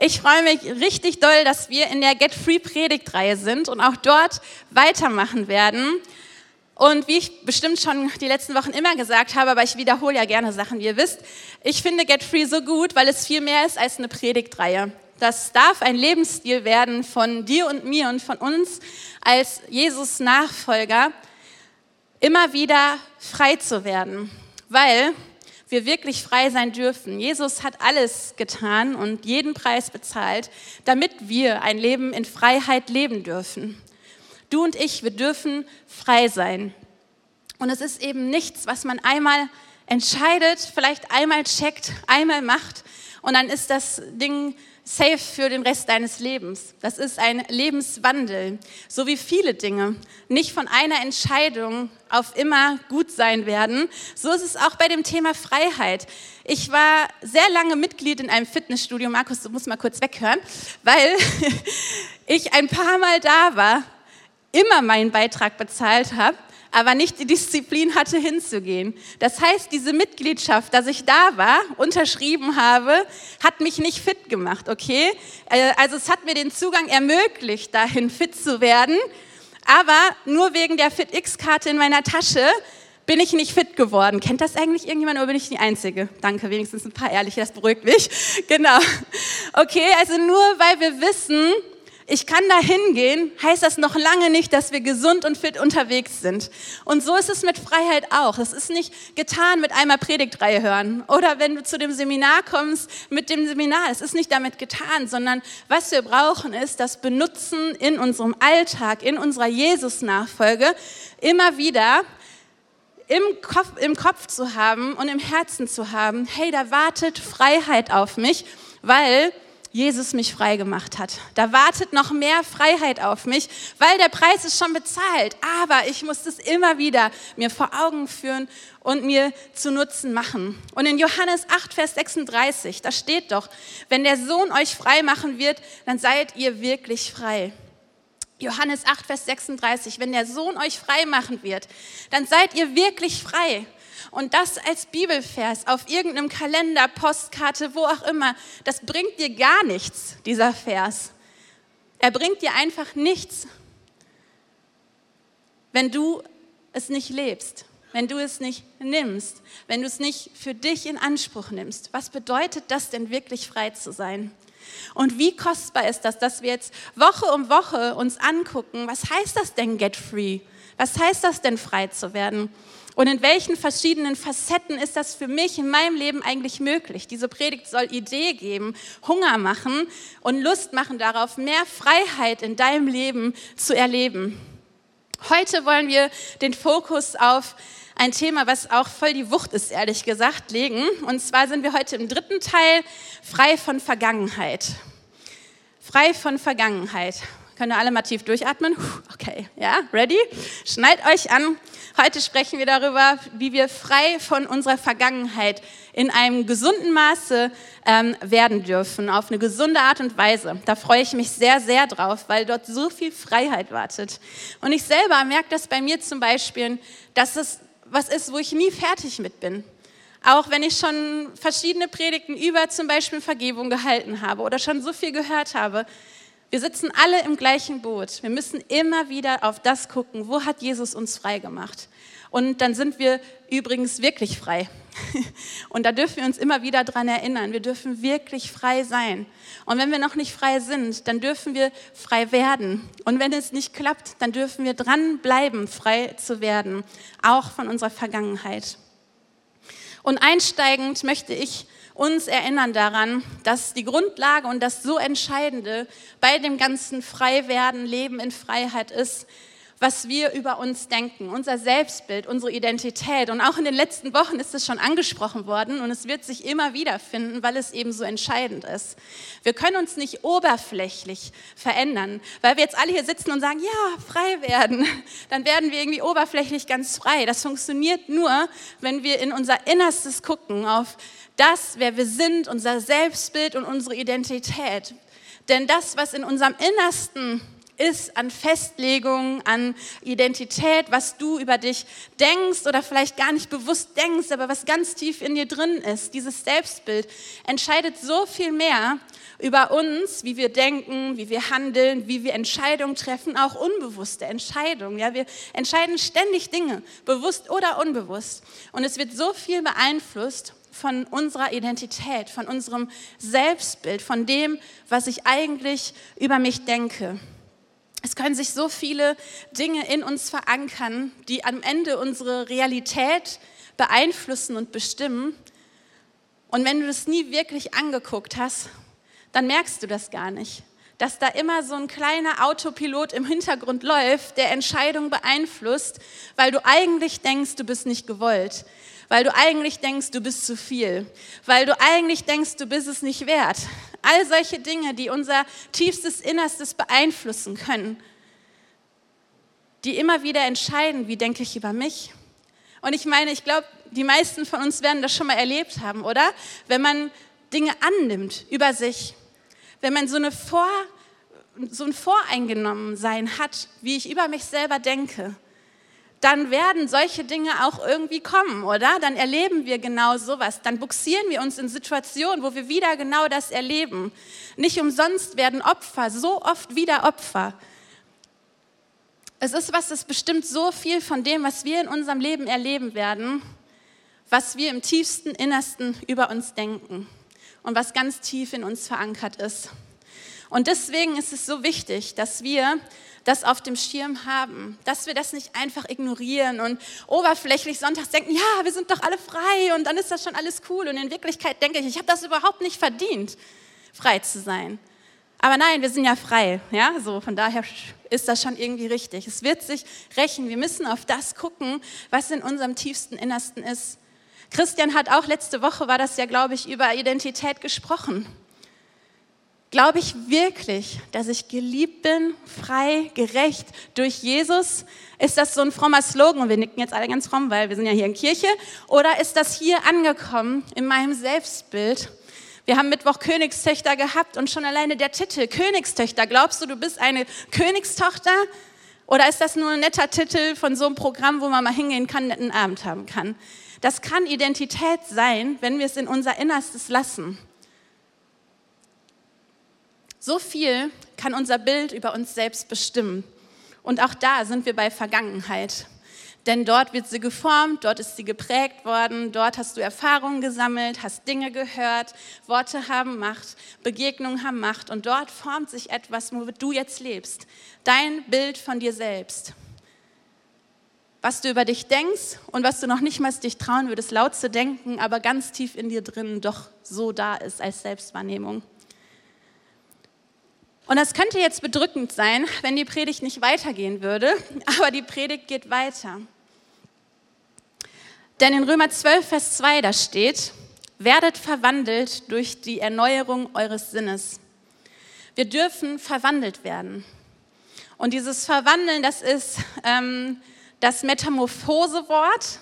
Ich freue mich richtig doll, dass wir in der Get Free Predigtreihe sind und auch dort weitermachen werden. Und wie ich bestimmt schon die letzten Wochen immer gesagt habe, aber ich wiederhole ja gerne Sachen, wie ihr wisst, ich finde Get Free so gut, weil es viel mehr ist als eine Predigtreihe. Das darf ein Lebensstil werden von dir und mir und von uns als Jesus Nachfolger, immer wieder frei zu werden, weil wir wirklich frei sein dürfen. Jesus hat alles getan und jeden Preis bezahlt, damit wir ein Leben in Freiheit leben dürfen. Du und ich, wir dürfen frei sein. Und es ist eben nichts, was man einmal entscheidet, vielleicht einmal checkt, einmal macht und dann ist das Ding safe für den Rest deines Lebens. Das ist ein Lebenswandel, so wie viele Dinge nicht von einer Entscheidung auf immer gut sein werden. So ist es auch bei dem Thema Freiheit. Ich war sehr lange Mitglied in einem Fitnessstudio. Markus, du musst mal kurz weghören, weil ich ein paar Mal da war, immer meinen Beitrag bezahlt habe aber nicht die Disziplin hatte hinzugehen. Das heißt, diese Mitgliedschaft, dass ich da war, unterschrieben habe, hat mich nicht fit gemacht, okay? Äh, also es hat mir den Zugang ermöglicht, dahin fit zu werden, aber nur wegen der FitX-Karte in meiner Tasche bin ich nicht fit geworden. Kennt das eigentlich irgendjemand oder bin ich die Einzige? Danke, wenigstens ein paar Ehrliche, das beruhigt mich. Genau. Okay, also nur weil wir wissen, ich kann da hingehen, heißt das noch lange nicht, dass wir gesund und fit unterwegs sind. Und so ist es mit Freiheit auch. Es ist nicht getan mit einmal Predigtreihe hören oder wenn du zu dem Seminar kommst mit dem Seminar. Es ist nicht damit getan, sondern was wir brauchen ist das Benutzen in unserem Alltag, in unserer Jesus-Nachfolge immer wieder im Kopf, im Kopf zu haben und im Herzen zu haben, hey, da wartet Freiheit auf mich, weil Jesus mich frei gemacht hat. Da wartet noch mehr Freiheit auf mich, weil der Preis ist schon bezahlt. Aber ich muss das immer wieder mir vor Augen führen und mir zu Nutzen machen. Und in Johannes 8, Vers 36, da steht doch, wenn der Sohn euch frei machen wird, dann seid ihr wirklich frei. Johannes 8, Vers 36, wenn der Sohn euch frei machen wird, dann seid ihr wirklich frei. Und das als Bibelvers auf irgendeinem Kalender, Postkarte, wo auch immer, das bringt dir gar nichts, dieser Vers. Er bringt dir einfach nichts, wenn du es nicht lebst, wenn du es nicht nimmst, wenn du es nicht für dich in Anspruch nimmst. Was bedeutet das denn wirklich frei zu sein? Und wie kostbar ist das, dass wir jetzt Woche um Woche uns angucken, was heißt das denn get free? Was heißt das denn frei zu werden? Und in welchen verschiedenen Facetten ist das für mich in meinem Leben eigentlich möglich? Diese Predigt soll Idee geben, Hunger machen und Lust machen darauf, mehr Freiheit in deinem Leben zu erleben. Heute wollen wir den Fokus auf ein Thema, was auch voll die Wucht ist, ehrlich gesagt, legen. Und zwar sind wir heute im dritten Teil frei von Vergangenheit. Frei von Vergangenheit. Können alle mal tief durchatmen? Okay, ja, ready? Schneid euch an. Heute sprechen wir darüber, wie wir frei von unserer Vergangenheit in einem gesunden Maße ähm, werden dürfen, auf eine gesunde Art und Weise. Da freue ich mich sehr, sehr drauf, weil dort so viel Freiheit wartet. Und ich selber merke das bei mir zum Beispiel, dass es was ist, wo ich nie fertig mit bin. Auch wenn ich schon verschiedene Predigten über zum Beispiel Vergebung gehalten habe oder schon so viel gehört habe, wir sitzen alle im gleichen Boot. Wir müssen immer wieder auf das gucken, wo hat Jesus uns frei gemacht. Und dann sind wir übrigens wirklich frei. Und da dürfen wir uns immer wieder dran erinnern. Wir dürfen wirklich frei sein. Und wenn wir noch nicht frei sind, dann dürfen wir frei werden. Und wenn es nicht klappt, dann dürfen wir dranbleiben, frei zu werden. Auch von unserer Vergangenheit. Und einsteigend möchte ich uns erinnern daran, dass die Grundlage und das so Entscheidende bei dem ganzen Freiwerden, Leben in Freiheit ist, was wir über uns denken, unser Selbstbild, unsere Identität. Und auch in den letzten Wochen ist es schon angesprochen worden und es wird sich immer wieder finden, weil es eben so entscheidend ist. Wir können uns nicht oberflächlich verändern, weil wir jetzt alle hier sitzen und sagen, ja, frei werden. Dann werden wir irgendwie oberflächlich ganz frei. Das funktioniert nur, wenn wir in unser Innerstes gucken, auf das, wer wir sind, unser Selbstbild und unsere Identität. Denn das, was in unserem Innersten ist an Festlegung, an Identität, was du über dich denkst oder vielleicht gar nicht bewusst denkst, aber was ganz tief in dir drin ist. Dieses Selbstbild entscheidet so viel mehr über uns, wie wir denken, wie wir handeln, wie wir Entscheidungen treffen, auch unbewusste Entscheidungen. Ja, wir entscheiden ständig Dinge, bewusst oder unbewusst. Und es wird so viel beeinflusst von unserer Identität, von unserem Selbstbild, von dem, was ich eigentlich über mich denke. Es können sich so viele Dinge in uns verankern, die am Ende unsere Realität beeinflussen und bestimmen. Und wenn du das nie wirklich angeguckt hast, dann merkst du das gar nicht. Dass da immer so ein kleiner Autopilot im Hintergrund läuft, der Entscheidungen beeinflusst, weil du eigentlich denkst, du bist nicht gewollt, weil du eigentlich denkst, du bist zu viel, weil du eigentlich denkst, du bist es nicht wert. All solche Dinge, die unser tiefstes Innerstes beeinflussen können, die immer wieder entscheiden, wie denke ich über mich. Und ich meine, ich glaube, die meisten von uns werden das schon mal erlebt haben, oder? Wenn man Dinge annimmt über sich, wenn man so, eine Vor, so ein Voreingenommensein hat, wie ich über mich selber denke, dann werden solche Dinge auch irgendwie kommen, oder? Dann erleben wir genau sowas. Dann buxieren wir uns in Situationen, wo wir wieder genau das erleben. Nicht umsonst werden Opfer so oft wieder Opfer. Es ist was, das bestimmt so viel von dem, was wir in unserem Leben erleben werden, was wir im tiefsten Innersten über uns denken und was ganz tief in uns verankert ist. Und deswegen ist es so wichtig, dass wir das auf dem Schirm haben, dass wir das nicht einfach ignorieren und oberflächlich sonntags denken, ja, wir sind doch alle frei und dann ist das schon alles cool. Und in Wirklichkeit denke ich, ich habe das überhaupt nicht verdient, frei zu sein. Aber nein, wir sind ja frei, ja, so von daher ist das schon irgendwie richtig. Es wird sich rächen. Wir müssen auf das gucken, was in unserem tiefsten Innersten ist. Christian hat auch letzte Woche, war das ja, glaube ich, über Identität gesprochen. Glaube ich wirklich, dass ich geliebt bin, frei, gerecht durch Jesus? Ist das so ein frommer Slogan und wir nicken jetzt alle ganz fromm, weil wir sind ja hier in Kirche? Oder ist das hier angekommen in meinem Selbstbild? Wir haben Mittwoch Königstöchter gehabt und schon alleine der Titel Königstöchter. Glaubst du, du bist eine Königstochter? Oder ist das nur ein netter Titel von so einem Programm, wo man mal hingehen kann, einen netten Abend haben kann? Das kann Identität sein, wenn wir es in unser Innerstes lassen. So viel kann unser Bild über uns selbst bestimmen. Und auch da sind wir bei Vergangenheit. Denn dort wird sie geformt, dort ist sie geprägt worden, dort hast du Erfahrungen gesammelt, hast Dinge gehört, Worte haben Macht, Begegnungen haben Macht und dort formt sich etwas, wo du jetzt lebst. Dein Bild von dir selbst. Was du über dich denkst und was du noch nicht mal dich trauen würdest, laut zu denken, aber ganz tief in dir drin doch so da ist als Selbstwahrnehmung. Und das könnte jetzt bedrückend sein, wenn die Predigt nicht weitergehen würde, aber die Predigt geht weiter. Denn in Römer 12, Vers 2, da steht, werdet verwandelt durch die Erneuerung eures Sinnes. Wir dürfen verwandelt werden. Und dieses Verwandeln, das ist ähm, das Metamorphosewort.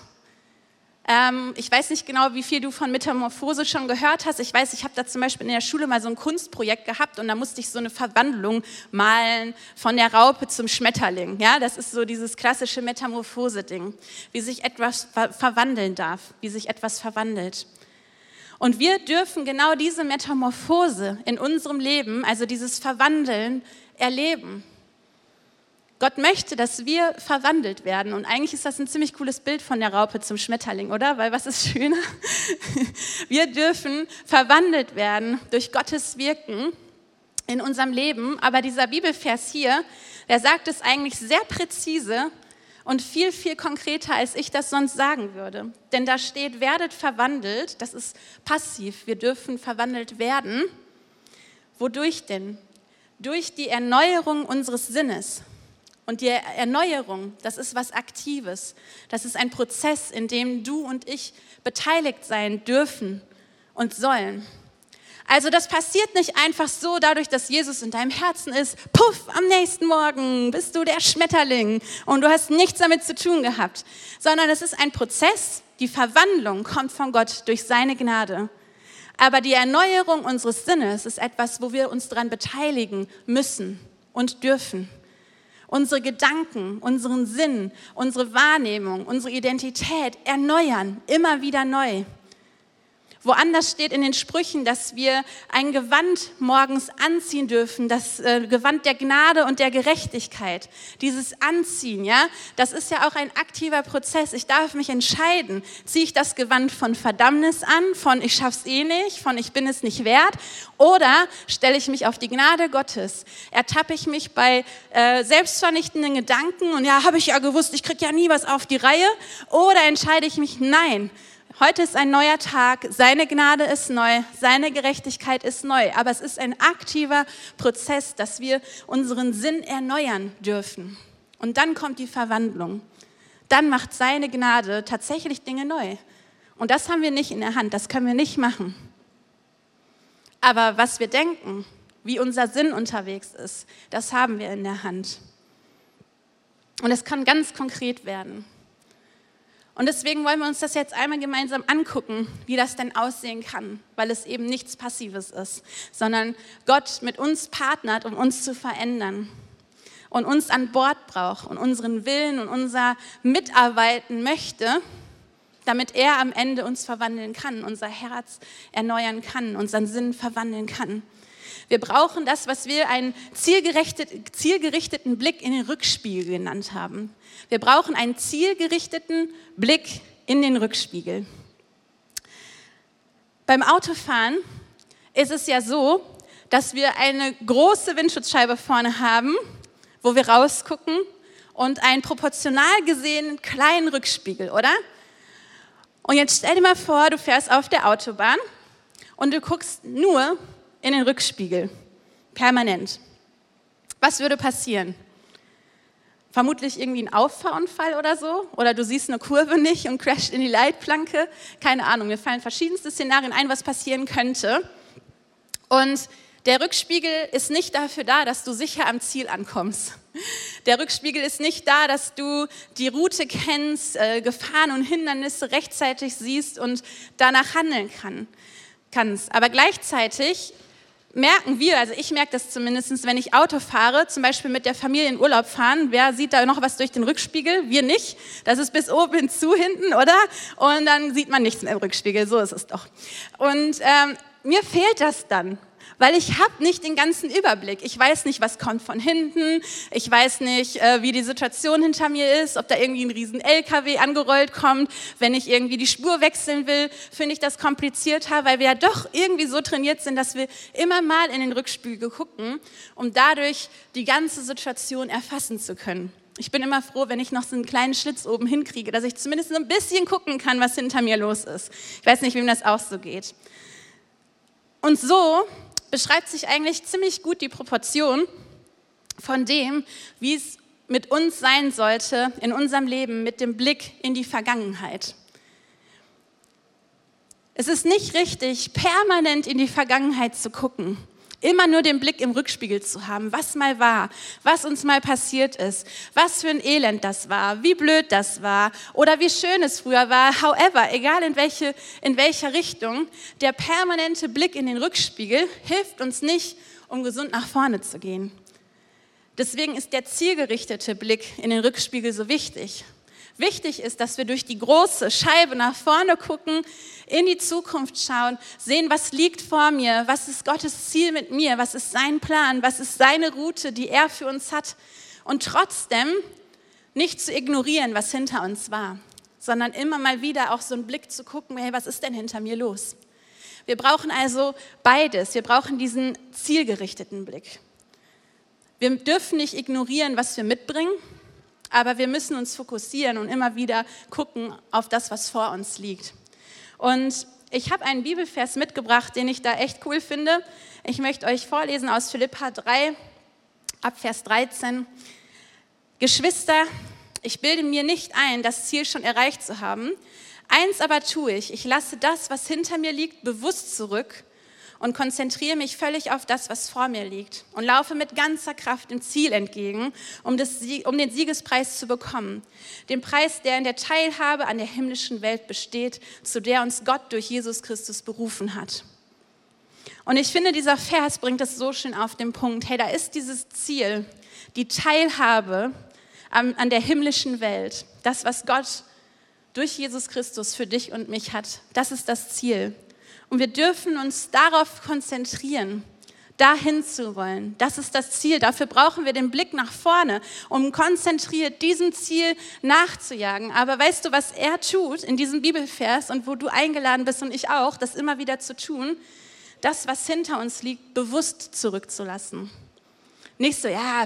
Ähm, ich weiß nicht genau, wie viel du von Metamorphose schon gehört hast. Ich weiß, ich habe da zum Beispiel in der Schule mal so ein Kunstprojekt gehabt und da musste ich so eine Verwandlung malen von der Raupe zum Schmetterling. Ja, das ist so dieses klassische Metamorphose-Ding, wie sich etwas ver verwandeln darf, wie sich etwas verwandelt. Und wir dürfen genau diese Metamorphose in unserem Leben, also dieses Verwandeln, erleben. Gott möchte, dass wir verwandelt werden. Und eigentlich ist das ein ziemlich cooles Bild von der Raupe zum Schmetterling, oder? Weil was ist schöner? Wir dürfen verwandelt werden durch Gottes Wirken in unserem Leben. Aber dieser Bibelvers hier, der sagt es eigentlich sehr präzise und viel, viel konkreter, als ich das sonst sagen würde. Denn da steht, werdet verwandelt. Das ist passiv. Wir dürfen verwandelt werden. Wodurch denn? Durch die Erneuerung unseres Sinnes. Und die Erneuerung, das ist was Aktives. Das ist ein Prozess, in dem du und ich beteiligt sein dürfen und sollen. Also das passiert nicht einfach so dadurch, dass Jesus in deinem Herzen ist. Puff, am nächsten Morgen bist du der Schmetterling und du hast nichts damit zu tun gehabt, sondern es ist ein Prozess. Die Verwandlung kommt von Gott durch seine Gnade. Aber die Erneuerung unseres Sinnes ist etwas, wo wir uns daran beteiligen müssen und dürfen. Unsere Gedanken, unseren Sinn, unsere Wahrnehmung, unsere Identität erneuern, immer wieder neu. Woanders steht in den Sprüchen, dass wir ein Gewand morgens anziehen dürfen, das äh, Gewand der Gnade und der Gerechtigkeit. Dieses Anziehen, ja, das ist ja auch ein aktiver Prozess. Ich darf mich entscheiden, ziehe ich das Gewand von Verdammnis an, von ich schaff's eh nicht, von ich bin es nicht wert, oder stelle ich mich auf die Gnade Gottes? Ertappe ich mich bei äh, selbstvernichtenden Gedanken und ja, habe ich ja gewusst, ich kriege ja nie was auf die Reihe, oder entscheide ich mich, nein, Heute ist ein neuer Tag, seine Gnade ist neu, seine Gerechtigkeit ist neu, aber es ist ein aktiver Prozess, dass wir unseren Sinn erneuern dürfen. Und dann kommt die Verwandlung. Dann macht seine Gnade tatsächlich Dinge neu. Und das haben wir nicht in der Hand, das können wir nicht machen. Aber was wir denken, wie unser Sinn unterwegs ist, das haben wir in der Hand. Und es kann ganz konkret werden. Und deswegen wollen wir uns das jetzt einmal gemeinsam angucken, wie das denn aussehen kann, weil es eben nichts Passives ist, sondern Gott mit uns partnert, um uns zu verändern und uns an Bord braucht und unseren Willen und unser Mitarbeiten möchte, damit er am Ende uns verwandeln kann, unser Herz erneuern kann, unseren Sinn verwandeln kann. Wir brauchen das, was wir einen zielgerichtet, zielgerichteten Blick in den Rückspiegel genannt haben. Wir brauchen einen zielgerichteten Blick in den Rückspiegel. Beim Autofahren ist es ja so, dass wir eine große Windschutzscheibe vorne haben, wo wir rausgucken und einen proportional gesehen kleinen Rückspiegel, oder? Und jetzt stell dir mal vor, du fährst auf der Autobahn und du guckst nur in den Rückspiegel, permanent. Was würde passieren? Vermutlich irgendwie ein Auffahrunfall oder so. Oder du siehst eine Kurve nicht und crasht in die Leitplanke. Keine Ahnung, mir fallen verschiedenste Szenarien ein, was passieren könnte. Und der Rückspiegel ist nicht dafür da, dass du sicher am Ziel ankommst. Der Rückspiegel ist nicht da, dass du die Route kennst, äh, Gefahren und Hindernisse rechtzeitig siehst und danach handeln kann, kannst. Aber gleichzeitig merken wir, also ich merke das zumindest, wenn ich Auto fahre, zum Beispiel mit der Familie in Urlaub fahren, wer sieht da noch was durch den Rückspiegel? Wir nicht. Das ist bis oben hinzu hinten, oder? Und dann sieht man nichts im Rückspiegel, so ist es doch. Und ähm, mir fehlt das dann weil ich habe nicht den ganzen Überblick. Ich weiß nicht, was kommt von hinten. Ich weiß nicht, äh, wie die Situation hinter mir ist, ob da irgendwie ein riesen LKW angerollt kommt. Wenn ich irgendwie die Spur wechseln will, finde ich das komplizierter, weil wir ja doch irgendwie so trainiert sind, dass wir immer mal in den Rückspiegel gucken, um dadurch die ganze Situation erfassen zu können. Ich bin immer froh, wenn ich noch so einen kleinen Schlitz oben hinkriege, dass ich zumindest so ein bisschen gucken kann, was hinter mir los ist. Ich weiß nicht, wem das auch so geht. Und so beschreibt sich eigentlich ziemlich gut die Proportion von dem, wie es mit uns sein sollte in unserem Leben mit dem Blick in die Vergangenheit. Es ist nicht richtig, permanent in die Vergangenheit zu gucken Immer nur den Blick im Rückspiegel zu haben, was mal war, was uns mal passiert ist, was für ein Elend das war, wie blöd das war oder wie schön es früher war. However, egal in, welche, in welcher Richtung, der permanente Blick in den Rückspiegel hilft uns nicht, um gesund nach vorne zu gehen. Deswegen ist der zielgerichtete Blick in den Rückspiegel so wichtig. Wichtig ist, dass wir durch die große Scheibe nach vorne gucken, in die Zukunft schauen, sehen, was liegt vor mir, was ist Gottes Ziel mit mir, was ist sein Plan, was ist seine Route, die er für uns hat. Und trotzdem nicht zu ignorieren, was hinter uns war, sondern immer mal wieder auch so einen Blick zu gucken, hey, was ist denn hinter mir los? Wir brauchen also beides. Wir brauchen diesen zielgerichteten Blick. Wir dürfen nicht ignorieren, was wir mitbringen, aber wir müssen uns fokussieren und immer wieder gucken auf das, was vor uns liegt. Und ich habe einen Bibelvers mitgebracht, den ich da echt cool finde. Ich möchte euch vorlesen aus Philippa 3, ab Vers 13. Geschwister, ich bilde mir nicht ein, das Ziel schon erreicht zu haben. Eins aber tue ich, ich lasse das, was hinter mir liegt, bewusst zurück und konzentriere mich völlig auf das, was vor mir liegt und laufe mit ganzer Kraft dem Ziel entgegen, um, das, um den Siegespreis zu bekommen. Den Preis, der in der Teilhabe an der himmlischen Welt besteht, zu der uns Gott durch Jesus Christus berufen hat. Und ich finde, dieser Vers bringt es so schön auf den Punkt. Hey, da ist dieses Ziel. die Teilhabe an, an der himmlischen Welt, das, was Gott durch Jesus Christus für dich und mich hat, das ist das Ziel. Und wir dürfen uns darauf konzentrieren, dahin zu wollen. Das ist das Ziel. Dafür brauchen wir den Blick nach vorne, um konzentriert diesem Ziel nachzujagen. Aber weißt du, was er tut in diesem Bibelvers und wo du eingeladen bist und ich auch, das immer wieder zu tun? Das, was hinter uns liegt, bewusst zurückzulassen. Nicht so, ja,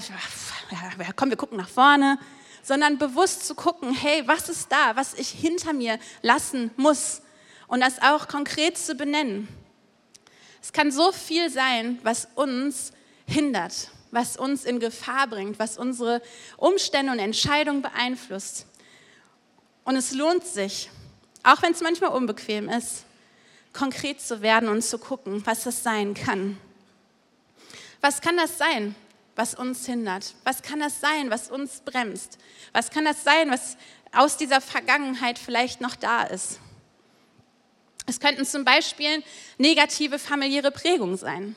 komm, wir gucken nach vorne, sondern bewusst zu gucken, hey, was ist da, was ich hinter mir lassen muss und das auch konkret zu benennen. Es kann so viel sein, was uns hindert, was uns in Gefahr bringt, was unsere Umstände und Entscheidungen beeinflusst. Und es lohnt sich, auch wenn es manchmal unbequem ist, konkret zu werden und zu gucken, was das sein kann. Was kann das sein, was uns hindert? Was kann das sein, was uns bremst? Was kann das sein, was aus dieser Vergangenheit vielleicht noch da ist? Es könnten zum Beispiel negative familiäre Prägungen sein.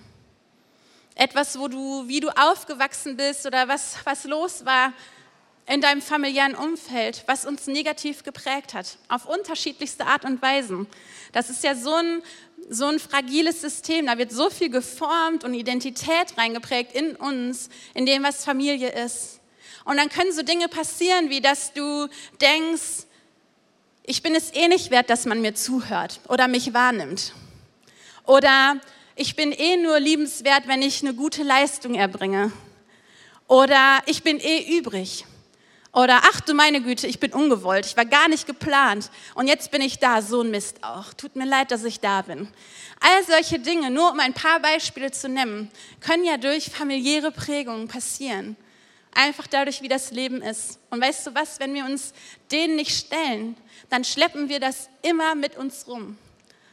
Etwas, wo du, wie du aufgewachsen bist oder was, was los war in deinem familiären Umfeld, was uns negativ geprägt hat, auf unterschiedlichste Art und Weisen. Das ist ja so ein, so ein fragiles System, da wird so viel geformt und Identität reingeprägt in uns, in dem, was Familie ist. Und dann können so Dinge passieren, wie dass du denkst, ich bin es eh nicht wert, dass man mir zuhört oder mich wahrnimmt. Oder ich bin eh nur liebenswert, wenn ich eine gute Leistung erbringe. Oder ich bin eh übrig. Oder ach du meine Güte, ich bin ungewollt, ich war gar nicht geplant und jetzt bin ich da, so ein Mist auch. Tut mir leid, dass ich da bin. All solche Dinge, nur um ein paar Beispiele zu nennen, können ja durch familiäre Prägungen passieren. Einfach dadurch, wie das Leben ist. Und weißt du was, wenn wir uns denen nicht stellen, dann schleppen wir das immer mit uns rum.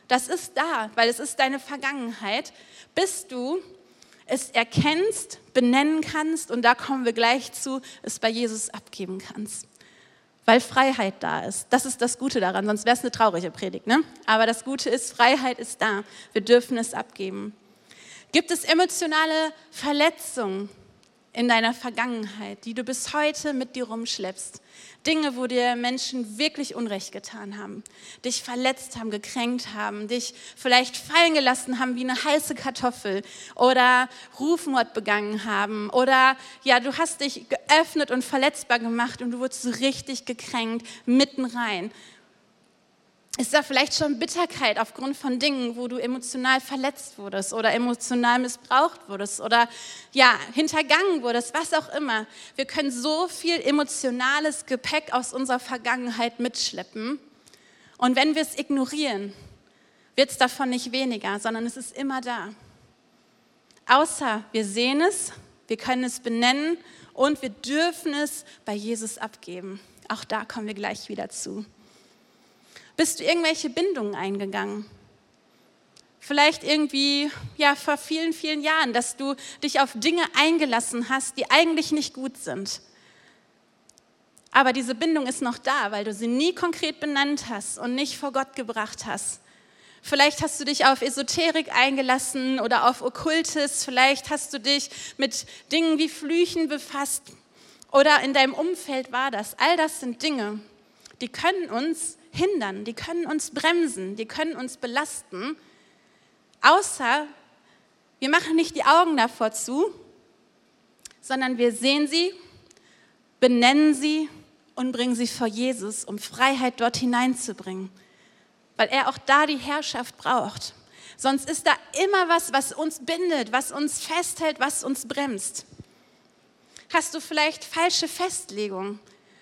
Das ist da, weil es ist deine Vergangenheit, bis du es erkennst, benennen kannst und da kommen wir gleich zu, es bei Jesus abgeben kannst. Weil Freiheit da ist. Das ist das Gute daran, sonst wäre es eine traurige Predigt. Ne? Aber das Gute ist, Freiheit ist da. Wir dürfen es abgeben. Gibt es emotionale Verletzungen in deiner Vergangenheit, die du bis heute mit dir rumschleppst? Dinge, wo dir Menschen wirklich Unrecht getan haben, dich verletzt haben, gekränkt haben, dich vielleicht fallen gelassen haben wie eine heiße Kartoffel oder Rufmord begangen haben oder ja, du hast dich geöffnet und verletzbar gemacht und du wurdest so richtig gekränkt mitten rein. Ist da vielleicht schon Bitterkeit aufgrund von Dingen, wo du emotional verletzt wurdest oder emotional missbraucht wurdest oder ja, hintergangen wurdest, was auch immer. Wir können so viel emotionales Gepäck aus unserer Vergangenheit mitschleppen. Und wenn wir es ignorieren, wird es davon nicht weniger, sondern es ist immer da. Außer wir sehen es, wir können es benennen und wir dürfen es bei Jesus abgeben. Auch da kommen wir gleich wieder zu. Bist du irgendwelche Bindungen eingegangen? Vielleicht irgendwie, ja, vor vielen, vielen Jahren, dass du dich auf Dinge eingelassen hast, die eigentlich nicht gut sind. Aber diese Bindung ist noch da, weil du sie nie konkret benannt hast und nicht vor Gott gebracht hast. Vielleicht hast du dich auf Esoterik eingelassen oder auf Okkultes. Vielleicht hast du dich mit Dingen wie Flüchen befasst oder in deinem Umfeld war das. All das sind Dinge, die können uns hindern, die können uns bremsen, die können uns belasten, außer wir machen nicht die Augen davor zu, sondern wir sehen sie, benennen sie und bringen sie vor Jesus, um Freiheit dort hineinzubringen, weil er auch da die Herrschaft braucht. Sonst ist da immer was, was uns bindet, was uns festhält, was uns bremst. Hast du vielleicht falsche Festlegungen?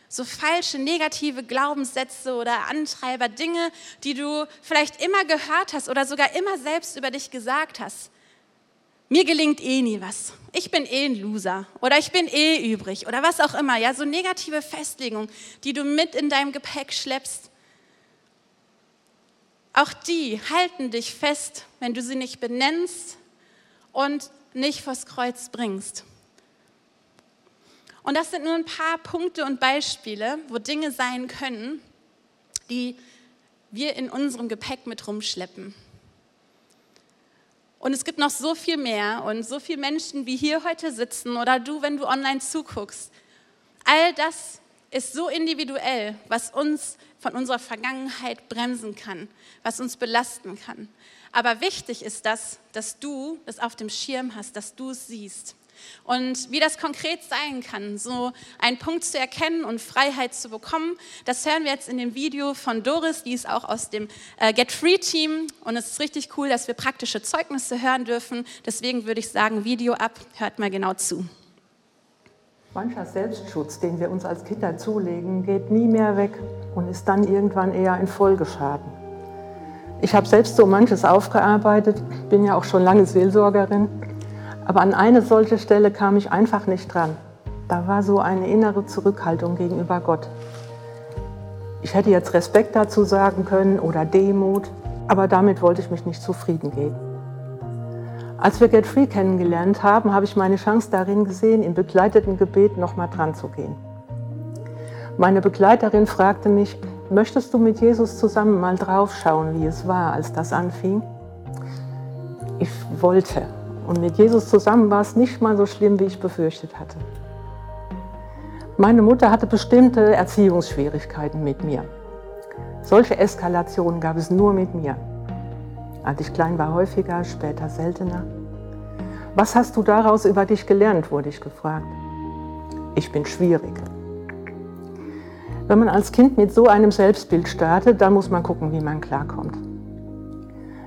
So falsche negative Glaubenssätze oder Antreiber, Dinge, die du vielleicht immer gehört hast oder sogar immer selbst über dich gesagt hast. Mir gelingt eh nie was. Ich bin eh ein Loser oder ich bin eh übrig oder was auch immer. Ja, so negative Festlegungen, die du mit in deinem Gepäck schleppst. Auch die halten dich fest, wenn du sie nicht benennst und nicht vors Kreuz bringst. Und das sind nur ein paar Punkte und Beispiele, wo Dinge sein können, die wir in unserem Gepäck mit rumschleppen. Und es gibt noch so viel mehr und so viele Menschen, wie hier heute sitzen oder du, wenn du online zuguckst. All das ist so individuell, was uns von unserer Vergangenheit bremsen kann, was uns belasten kann. Aber wichtig ist das, dass du es auf dem Schirm hast, dass du es siehst. Und wie das konkret sein kann, so einen Punkt zu erkennen und Freiheit zu bekommen, das hören wir jetzt in dem Video von Doris, die ist auch aus dem äh, Get Free Team. Und es ist richtig cool, dass wir praktische Zeugnisse hören dürfen. Deswegen würde ich sagen, Video ab, hört mal genau zu. Mancher Selbstschutz, den wir uns als Kinder zulegen, geht nie mehr weg und ist dann irgendwann eher ein Folgeschaden. Ich habe selbst so manches aufgearbeitet, bin ja auch schon lange Seelsorgerin aber an eine solche Stelle kam ich einfach nicht dran. Da war so eine innere Zurückhaltung gegenüber Gott. Ich hätte jetzt Respekt dazu sagen können oder Demut, aber damit wollte ich mich nicht zufrieden geben. Als wir Get Free kennengelernt haben, habe ich meine Chance darin gesehen, im begleiteten Gebet nochmal dran zu gehen. Meine Begleiterin fragte mich, möchtest du mit Jesus zusammen mal draufschauen, wie es war, als das anfing? Ich wollte, und mit Jesus zusammen war es nicht mal so schlimm, wie ich befürchtet hatte. Meine Mutter hatte bestimmte Erziehungsschwierigkeiten mit mir. Solche Eskalationen gab es nur mit mir. Als ich klein war, häufiger, später seltener. Was hast du daraus über dich gelernt, wurde ich gefragt. Ich bin schwierig. Wenn man als Kind mit so einem Selbstbild startet, dann muss man gucken, wie man klarkommt.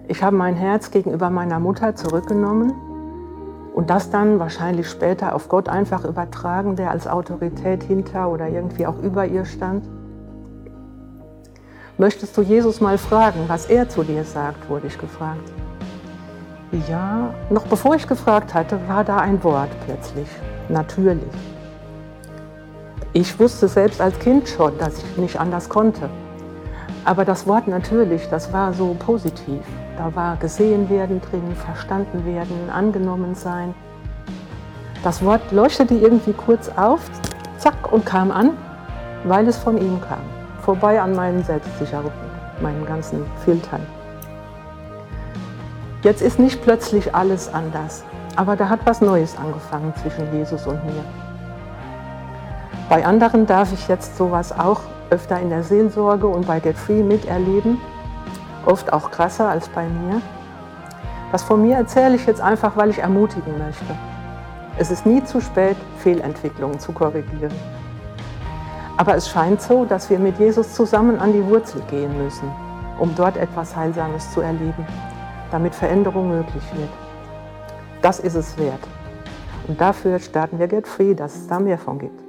Ich habe mein Herz gegenüber meiner Mutter zurückgenommen und das dann wahrscheinlich später auf Gott einfach übertragen, der als Autorität hinter oder irgendwie auch über ihr stand? Möchtest du Jesus mal fragen, was er zu dir sagt, wurde ich gefragt. Ja, noch bevor ich gefragt hatte, war da ein Wort plötzlich. Natürlich. Ich wusste selbst als Kind schon, dass ich nicht anders konnte. Aber das Wort natürlich, das war so positiv. Da war gesehen werden drin, verstanden werden, angenommen sein. Das Wort leuchtete irgendwie kurz auf, zack, und kam an, weil es von ihm kam. Vorbei an meinen Selbstsicherungen, meinen ganzen Filtern. Jetzt ist nicht plötzlich alles anders, aber da hat was Neues angefangen zwischen Jesus und mir. Bei anderen darf ich jetzt sowas auch öfter in der Seelsorge und bei Get Free miterleben, oft auch krasser als bei mir. Was von mir erzähle ich jetzt einfach, weil ich ermutigen möchte. Es ist nie zu spät, Fehlentwicklungen zu korrigieren. Aber es scheint so, dass wir mit Jesus zusammen an die Wurzel gehen müssen, um dort etwas Heilsames zu erleben, damit Veränderung möglich wird. Das ist es wert. Und dafür starten wir Get Free, dass es da mehr von gibt.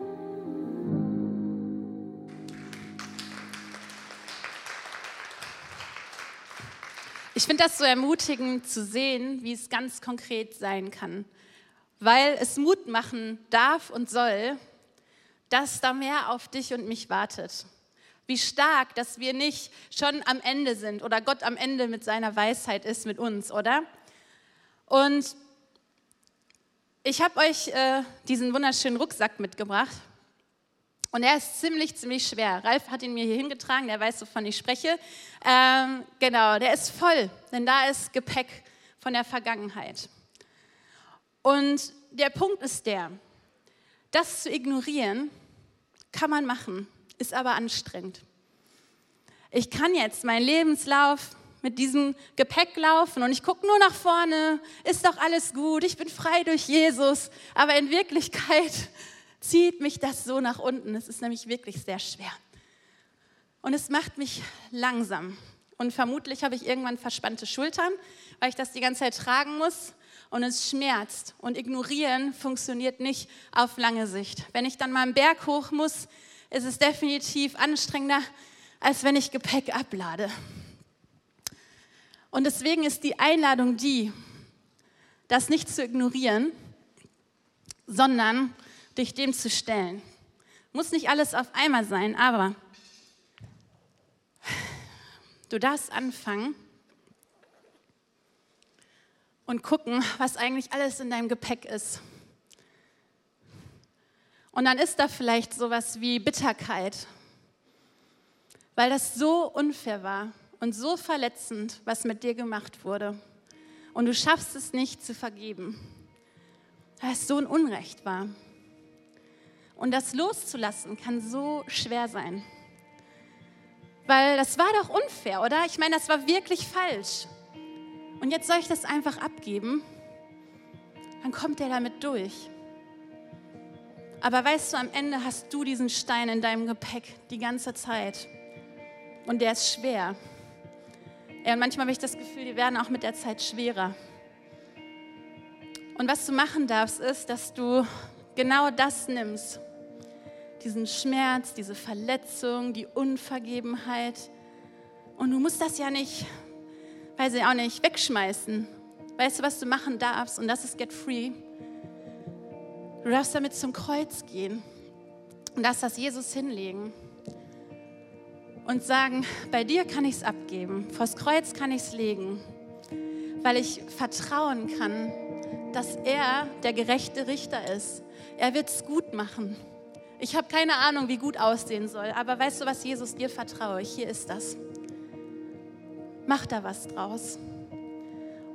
Ich finde das so ermutigend zu sehen, wie es ganz konkret sein kann, weil es Mut machen darf und soll, dass da mehr auf dich und mich wartet. Wie stark, dass wir nicht schon am Ende sind oder Gott am Ende mit seiner Weisheit ist mit uns, oder? Und ich habe euch äh, diesen wunderschönen Rucksack mitgebracht. Und er ist ziemlich, ziemlich schwer. Ralf hat ihn mir hier hingetragen, der weiß, wovon ich spreche. Ähm, genau, der ist voll, denn da ist Gepäck von der Vergangenheit. Und der Punkt ist der, das zu ignorieren, kann man machen, ist aber anstrengend. Ich kann jetzt meinen Lebenslauf mit diesem Gepäck laufen und ich gucke nur nach vorne, ist doch alles gut, ich bin frei durch Jesus, aber in Wirklichkeit zieht mich das so nach unten. Es ist nämlich wirklich sehr schwer. Und es macht mich langsam. Und vermutlich habe ich irgendwann verspannte Schultern, weil ich das die ganze Zeit tragen muss. Und es schmerzt. Und ignorieren funktioniert nicht auf lange Sicht. Wenn ich dann mal einen Berg hoch muss, ist es definitiv anstrengender, als wenn ich Gepäck ablade. Und deswegen ist die Einladung die, das nicht zu ignorieren, sondern dich dem zu stellen. Muss nicht alles auf einmal sein, aber du darfst anfangen und gucken, was eigentlich alles in deinem Gepäck ist. Und dann ist da vielleicht sowas wie Bitterkeit, weil das so unfair war und so verletzend, was mit dir gemacht wurde. und du schaffst es nicht zu vergeben, weil es so ein Unrecht war. Und das loszulassen kann so schwer sein. Weil das war doch unfair, oder? Ich meine, das war wirklich falsch. Und jetzt soll ich das einfach abgeben? Dann kommt er damit durch. Aber weißt du, am Ende hast du diesen Stein in deinem Gepäck die ganze Zeit. Und der ist schwer. Ja, und manchmal habe ich das Gefühl, die werden auch mit der Zeit schwerer. Und was du machen darfst, ist, dass du genau das nimmst. Diesen Schmerz, diese Verletzung, die Unvergebenheit. Und du musst das ja nicht, weiß ich auch nicht, wegschmeißen. Weißt du, was du machen darfst? Und das ist Get Free. Du darfst damit zum Kreuz gehen und darfst das Jesus hinlegen und sagen, bei dir kann ich es abgeben, vors Kreuz kann ich es legen, weil ich vertrauen kann, dass er der gerechte Richter ist. Er wird es gut machen. Ich habe keine Ahnung, wie gut aussehen soll, aber weißt du was, Jesus, dir vertraue ich, hier ist das. Mach da was draus.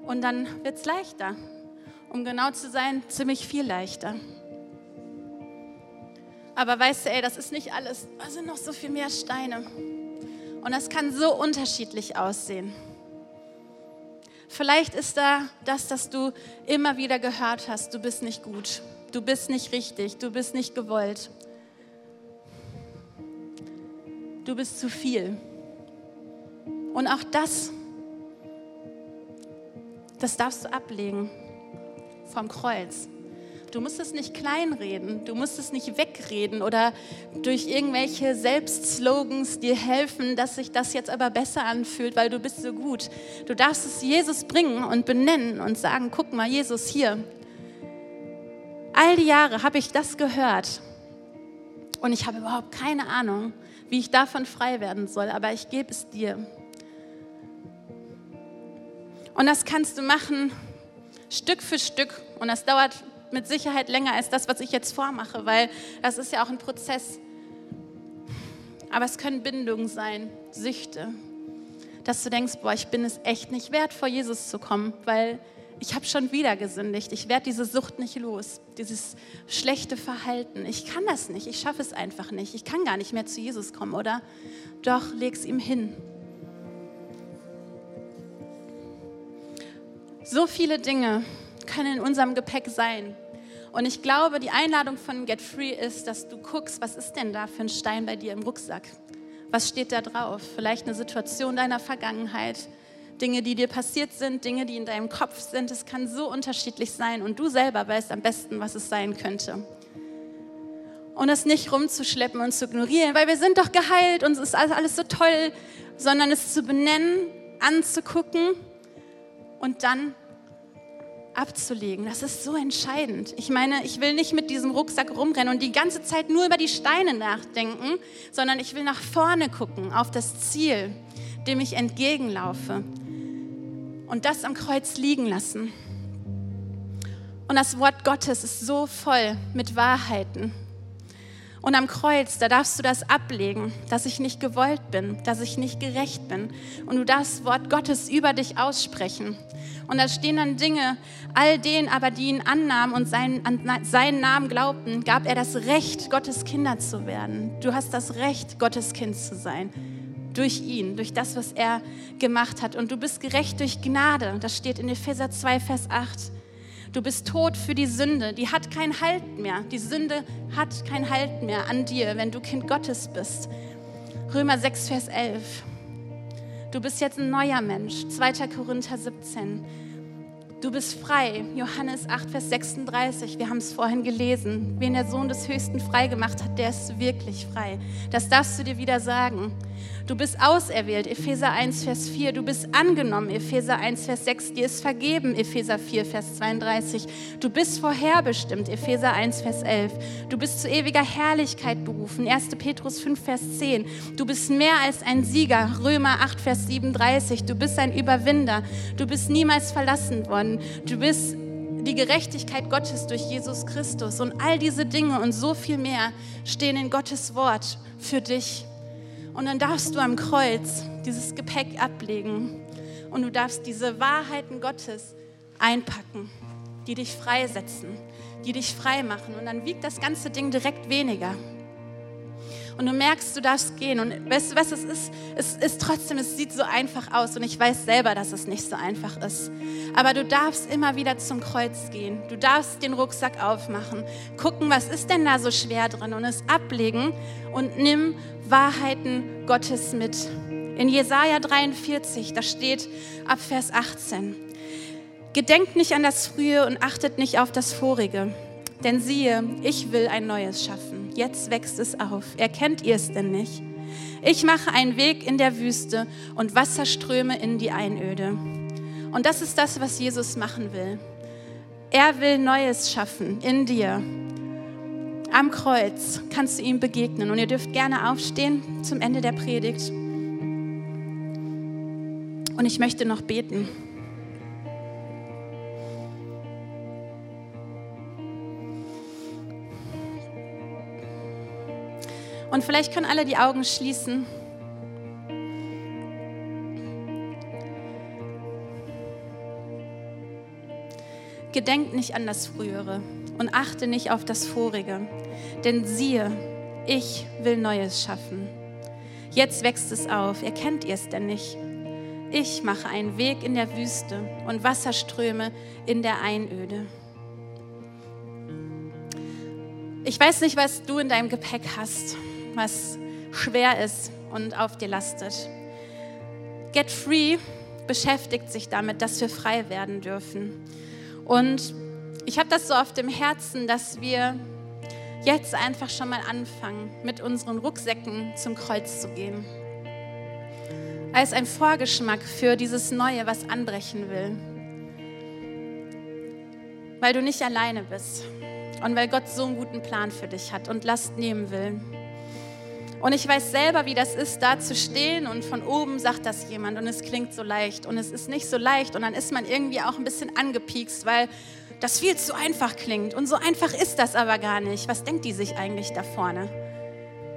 Und dann wird es leichter. Um genau zu sein, ziemlich viel leichter. Aber weißt du, ey, das ist nicht alles. Da sind noch so viel mehr Steine. Und das kann so unterschiedlich aussehen. Vielleicht ist da das, dass du immer wieder gehört hast, du bist nicht gut, du bist nicht richtig, du bist nicht gewollt. Du bist zu viel. Und auch das, das darfst du ablegen vom Kreuz. Du musst es nicht kleinreden, du musst es nicht wegreden oder durch irgendwelche Selbstslogans dir helfen, dass sich das jetzt aber besser anfühlt, weil du bist so gut. Du darfst es Jesus bringen und benennen und sagen, guck mal, Jesus hier. All die Jahre habe ich das gehört und ich habe überhaupt keine Ahnung, wie ich davon frei werden soll, aber ich gebe es dir. Und das kannst du machen Stück für Stück und das dauert mit Sicherheit länger als das, was ich jetzt vormache, weil das ist ja auch ein Prozess. Aber es können Bindungen sein, Süchte, dass du denkst, boah, ich bin es echt nicht wert, vor Jesus zu kommen, weil ich habe schon wieder gesündigt. Ich werde diese Sucht nicht los, dieses schlechte Verhalten. Ich kann das nicht, ich schaffe es einfach nicht. Ich kann gar nicht mehr zu Jesus kommen, oder? Doch, leg's ihm hin. So viele Dinge, können in unserem Gepäck sein. Und ich glaube, die Einladung von Get Free ist, dass du guckst, was ist denn da für ein Stein bei dir im Rucksack? Was steht da drauf? Vielleicht eine Situation deiner Vergangenheit, Dinge, die dir passiert sind, Dinge, die in deinem Kopf sind. Es kann so unterschiedlich sein und du selber weißt am besten, was es sein könnte. Und es nicht rumzuschleppen und zu ignorieren, weil wir sind doch geheilt und es ist alles so toll, sondern es zu benennen, anzugucken und dann abzulegen. Das ist so entscheidend. Ich meine, ich will nicht mit diesem Rucksack rumrennen und die ganze Zeit nur über die Steine nachdenken, sondern ich will nach vorne gucken, auf das Ziel, dem ich entgegenlaufe. Und das am Kreuz liegen lassen. Und das Wort Gottes ist so voll mit Wahrheiten, und am Kreuz, da darfst du das ablegen, dass ich nicht gewollt bin, dass ich nicht gerecht bin. Und du darfst Wort Gottes über dich aussprechen. Und da stehen dann Dinge, all denen aber, die ihn annahmen und seinen, an seinen Namen glaubten, gab er das Recht, Gottes Kinder zu werden. Du hast das Recht, Gottes Kind zu sein. Durch ihn, durch das, was er gemacht hat. Und du bist gerecht durch Gnade. Das steht in Epheser 2, Vers 8. Du bist tot für die Sünde. Die hat keinen Halt mehr. Die Sünde hat keinen Halt mehr an dir, wenn du Kind Gottes bist. Römer 6, Vers 11. Du bist jetzt ein neuer Mensch. 2. Korinther 17. Du bist frei. Johannes 8, Vers 36. Wir haben es vorhin gelesen. Wen der Sohn des Höchsten frei gemacht hat, der ist wirklich frei. Das darfst du dir wieder sagen. Du bist auserwählt, Epheser 1, Vers 4. Du bist angenommen, Epheser 1, Vers 6. Dir ist vergeben, Epheser 4, Vers 32. Du bist vorherbestimmt, Epheser 1, Vers 11. Du bist zu ewiger Herrlichkeit berufen, 1. Petrus 5, Vers 10. Du bist mehr als ein Sieger, Römer 8, Vers 37. Du bist ein Überwinder. Du bist niemals verlassen worden. Du bist die Gerechtigkeit Gottes durch Jesus Christus. Und all diese Dinge und so viel mehr stehen in Gottes Wort für dich. Und dann darfst du am Kreuz dieses Gepäck ablegen und du darfst diese Wahrheiten Gottes einpacken, die dich freisetzen, die dich frei machen. Und dann wiegt das ganze Ding direkt weniger und du merkst, du darfst gehen. Und weißt du, was es ist? Es ist trotzdem, es sieht so einfach aus und ich weiß selber, dass es nicht so einfach ist. Aber du darfst immer wieder zum Kreuz gehen. Du darfst den Rucksack aufmachen, gucken, was ist denn da so schwer drin und es ablegen und nimm Wahrheiten Gottes mit. In Jesaja 43, da steht ab Vers 18. Gedenkt nicht an das Frühe und achtet nicht auf das Vorige. Denn siehe, ich will ein Neues schaffen. Jetzt wächst es auf. Erkennt ihr es denn nicht? Ich mache einen Weg in der Wüste und Wasserströme in die Einöde. Und das ist das, was Jesus machen will. Er will Neues schaffen in dir. Am Kreuz kannst du ihm begegnen. Und ihr dürft gerne aufstehen zum Ende der Predigt. Und ich möchte noch beten. Und vielleicht können alle die Augen schließen. Gedenkt nicht an das Frühere und achte nicht auf das Vorige, denn siehe, ich will Neues schaffen. Jetzt wächst es auf, erkennt ihr es denn nicht? Ich mache einen Weg in der Wüste und Wasserströme in der Einöde. Ich weiß nicht, was du in deinem Gepäck hast was schwer ist und auf dir lastet. Get Free beschäftigt sich damit, dass wir frei werden dürfen. Und ich habe das so auf dem Herzen, dass wir jetzt einfach schon mal anfangen, mit unseren Rucksäcken zum Kreuz zu gehen. Als ein Vorgeschmack für dieses Neue, was anbrechen will. Weil du nicht alleine bist und weil Gott so einen guten Plan für dich hat und Last nehmen will. Und ich weiß selber, wie das ist, da zu stehen und von oben sagt das jemand und es klingt so leicht und es ist nicht so leicht und dann ist man irgendwie auch ein bisschen angepiekst, weil das viel zu einfach klingt und so einfach ist das aber gar nicht. Was denkt die sich eigentlich da vorne?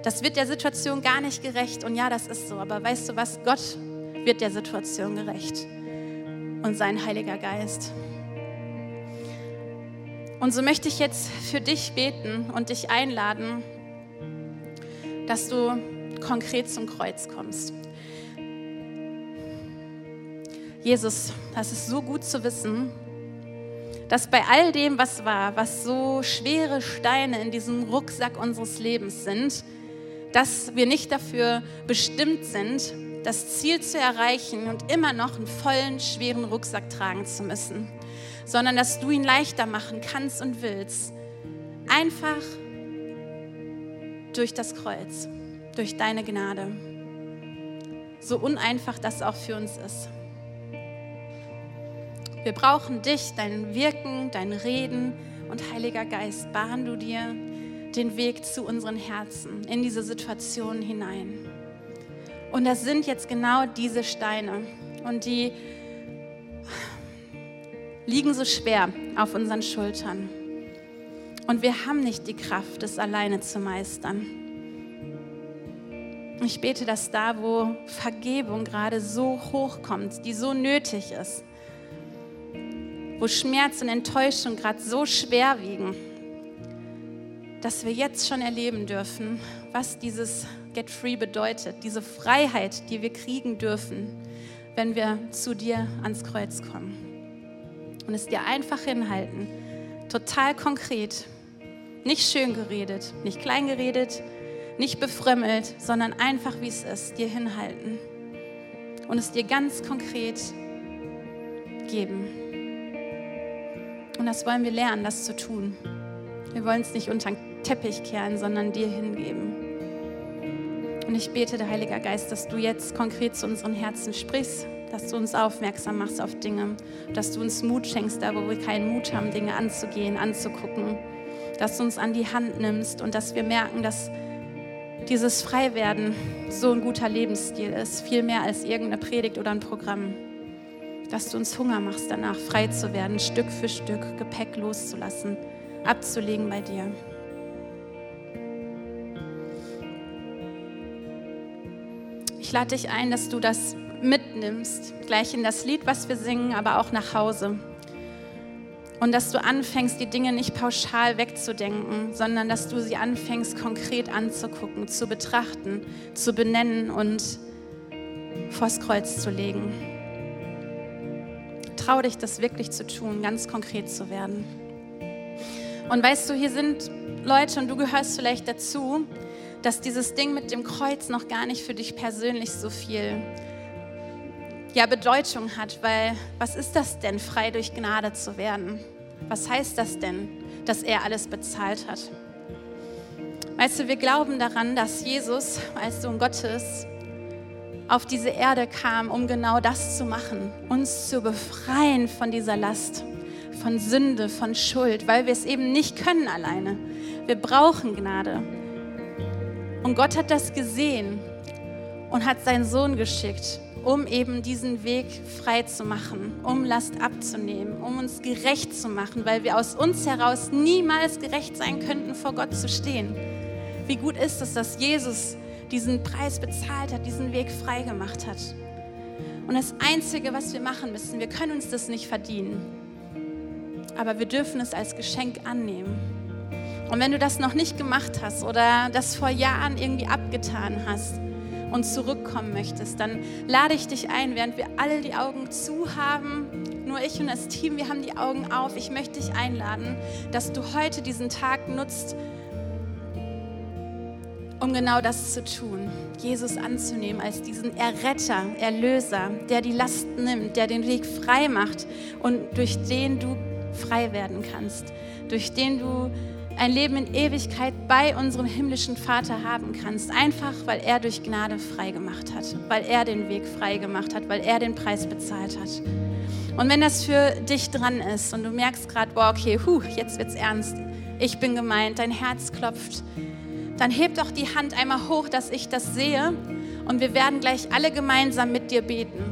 Das wird der Situation gar nicht gerecht und ja, das ist so, aber weißt du was? Gott wird der Situation gerecht und sein Heiliger Geist. Und so möchte ich jetzt für dich beten und dich einladen, dass du konkret zum Kreuz kommst. Jesus, das ist so gut zu wissen, dass bei all dem, was war, was so schwere Steine in diesem Rucksack unseres Lebens sind, dass wir nicht dafür bestimmt sind, das Ziel zu erreichen und immer noch einen vollen, schweren Rucksack tragen zu müssen, sondern dass du ihn leichter machen kannst und willst. Einfach durch das Kreuz, durch deine Gnade. So uneinfach das auch für uns ist. Wir brauchen dich, dein Wirken, dein Reden und Heiliger Geist. Bahn du dir den Weg zu unseren Herzen, in diese Situation hinein. Und das sind jetzt genau diese Steine. Und die liegen so schwer auf unseren Schultern. Und wir haben nicht die Kraft, es alleine zu meistern. Ich bete, dass da, wo Vergebung gerade so hoch kommt, die so nötig ist, wo Schmerz und Enttäuschung gerade so schwer wiegen, dass wir jetzt schon erleben dürfen, was dieses Get Free bedeutet, diese Freiheit, die wir kriegen dürfen, wenn wir zu dir ans Kreuz kommen. Und es dir einfach hinhalten, total konkret, nicht schön geredet, nicht klein geredet, nicht befrömmelt, sondern einfach wie es ist, dir hinhalten und es dir ganz konkret geben. Und das wollen wir lernen, das zu tun. Wir wollen es nicht unter den Teppich kehren, sondern dir hingeben. Und ich bete, der Heilige Geist, dass du jetzt konkret zu unseren Herzen sprichst, dass du uns aufmerksam machst auf Dinge, dass du uns Mut schenkst, da wo wir keinen Mut haben, Dinge anzugehen, anzugucken dass du uns an die Hand nimmst und dass wir merken, dass dieses Freiwerden so ein guter Lebensstil ist, viel mehr als irgendeine Predigt oder ein Programm. Dass du uns Hunger machst, danach frei zu werden, Stück für Stück Gepäck loszulassen, abzulegen bei dir. Ich lade dich ein, dass du das mitnimmst, gleich in das Lied, was wir singen, aber auch nach Hause Und dass du anfängst, die Dinge nicht pauschal wegzudenken, sondern dass du sie anfängst, konkret anzugucken, zu betrachten, zu benennen und vors Kreuz zu legen. Trau dich, das wirklich zu tun, ganz konkret zu werden. Und weißt du, hier sind Leute und du gehörst vielleicht dazu, dass dieses Ding mit dem Kreuz noch gar nicht für dich persönlich so viel ja, Bedeutung hat, weil was ist das denn, frei durch Gnade zu werden? Was heißt das denn, dass er alles bezahlt hat? Weißt du, wir glauben daran, dass Jesus als Sohn Gottes auf diese Erde kam, um genau das zu machen, uns zu befreien von dieser Last, von Sünde, von Schuld, weil wir es eben nicht können alleine. Wir brauchen Gnade. Und Gott hat das gesehen und hat seinen Sohn geschickt, um eben diesen Weg frei zu machen, um Last abzunehmen, um uns gerecht zu machen, weil wir aus uns heraus niemals gerecht sein könnten, vor Gott zu stehen. Wie gut ist es, dass Jesus diesen Preis bezahlt hat, diesen Weg frei gemacht hat. Und das Einzige, was wir machen müssen, wir können uns das nicht verdienen, aber wir dürfen es als Geschenk annehmen. Und wenn du das noch nicht gemacht hast oder das vor Jahren irgendwie abgetan hast, und zurückkommen möchtest, dann lade ich dich ein, während wir alle die Augen zu haben, nur ich und das Team, wir haben die Augen auf. Ich möchte dich einladen, dass du heute diesen Tag nutzt, um genau das zu tun, Jesus anzunehmen als diesen Erretter, Erlöser, der die Last nimmt, der den Weg frei macht und durch den du frei werden kannst, durch den du ein Leben in Ewigkeit bei unserem himmlischen Vater haben kannst, einfach weil er durch Gnade frei gemacht hat, weil er den Weg frei gemacht hat, weil er den Preis bezahlt hat. Und wenn das für dich dran ist und du merkst gerade, boah, okay, huh, jetzt wird's ernst, ich bin gemeint, dein Herz klopft, dann heb doch die Hand einmal hoch, dass ich das sehe und wir werden gleich alle gemeinsam mit dir beten.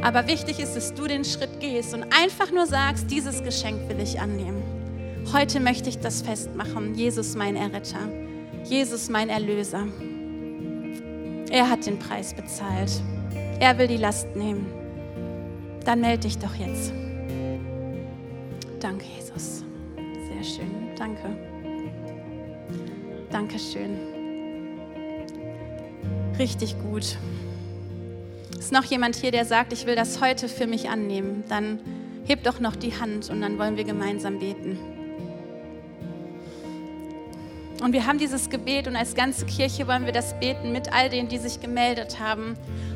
Aber wichtig ist, dass du den Schritt gehst und einfach nur sagst, dieses Geschenk will ich annehmen. Heute möchte ich das festmachen. Jesus mein Erretter. Jesus mein Erlöser. Er hat den Preis bezahlt. Er will die Last nehmen. Dann melde dich doch jetzt. Danke, Jesus. Sehr schön. Danke. Dankeschön. Richtig gut. Ist noch jemand hier, der sagt, ich will das heute für mich annehmen? Dann heb doch noch die Hand und dann wollen wir gemeinsam beten. Und wir haben dieses Gebet und als ganze Kirche wollen wir das beten mit all denen, die sich gemeldet haben,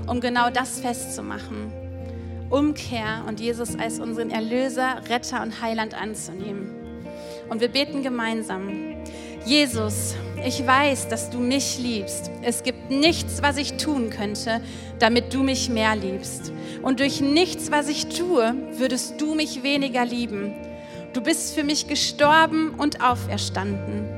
um genau das festzumachen. Umkehr und Jesus als unseren Erlöser, Retter und Heiland anzunehmen. Und wir beten gemeinsam. Jesus, ich weiß, dass du mich liebst. Es gibt nichts, was ich tun könnte, damit du mich mehr liebst. Und durch nichts, was ich tue, würdest du mich weniger lieben. Du bist für mich gestorben und auferstanden.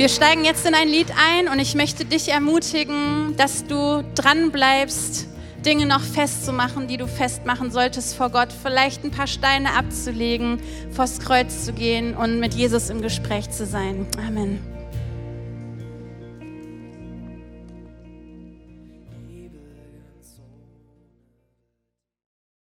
Wir steigen jetzt in ein Lied ein und ich möchte dich ermutigen, dass du dran bleibst, Dinge noch festzumachen, die du festmachen solltest vor Gott, vielleicht ein paar Steine abzulegen, vors Kreuz zu gehen und mit Jesus im Gespräch zu sein. Amen.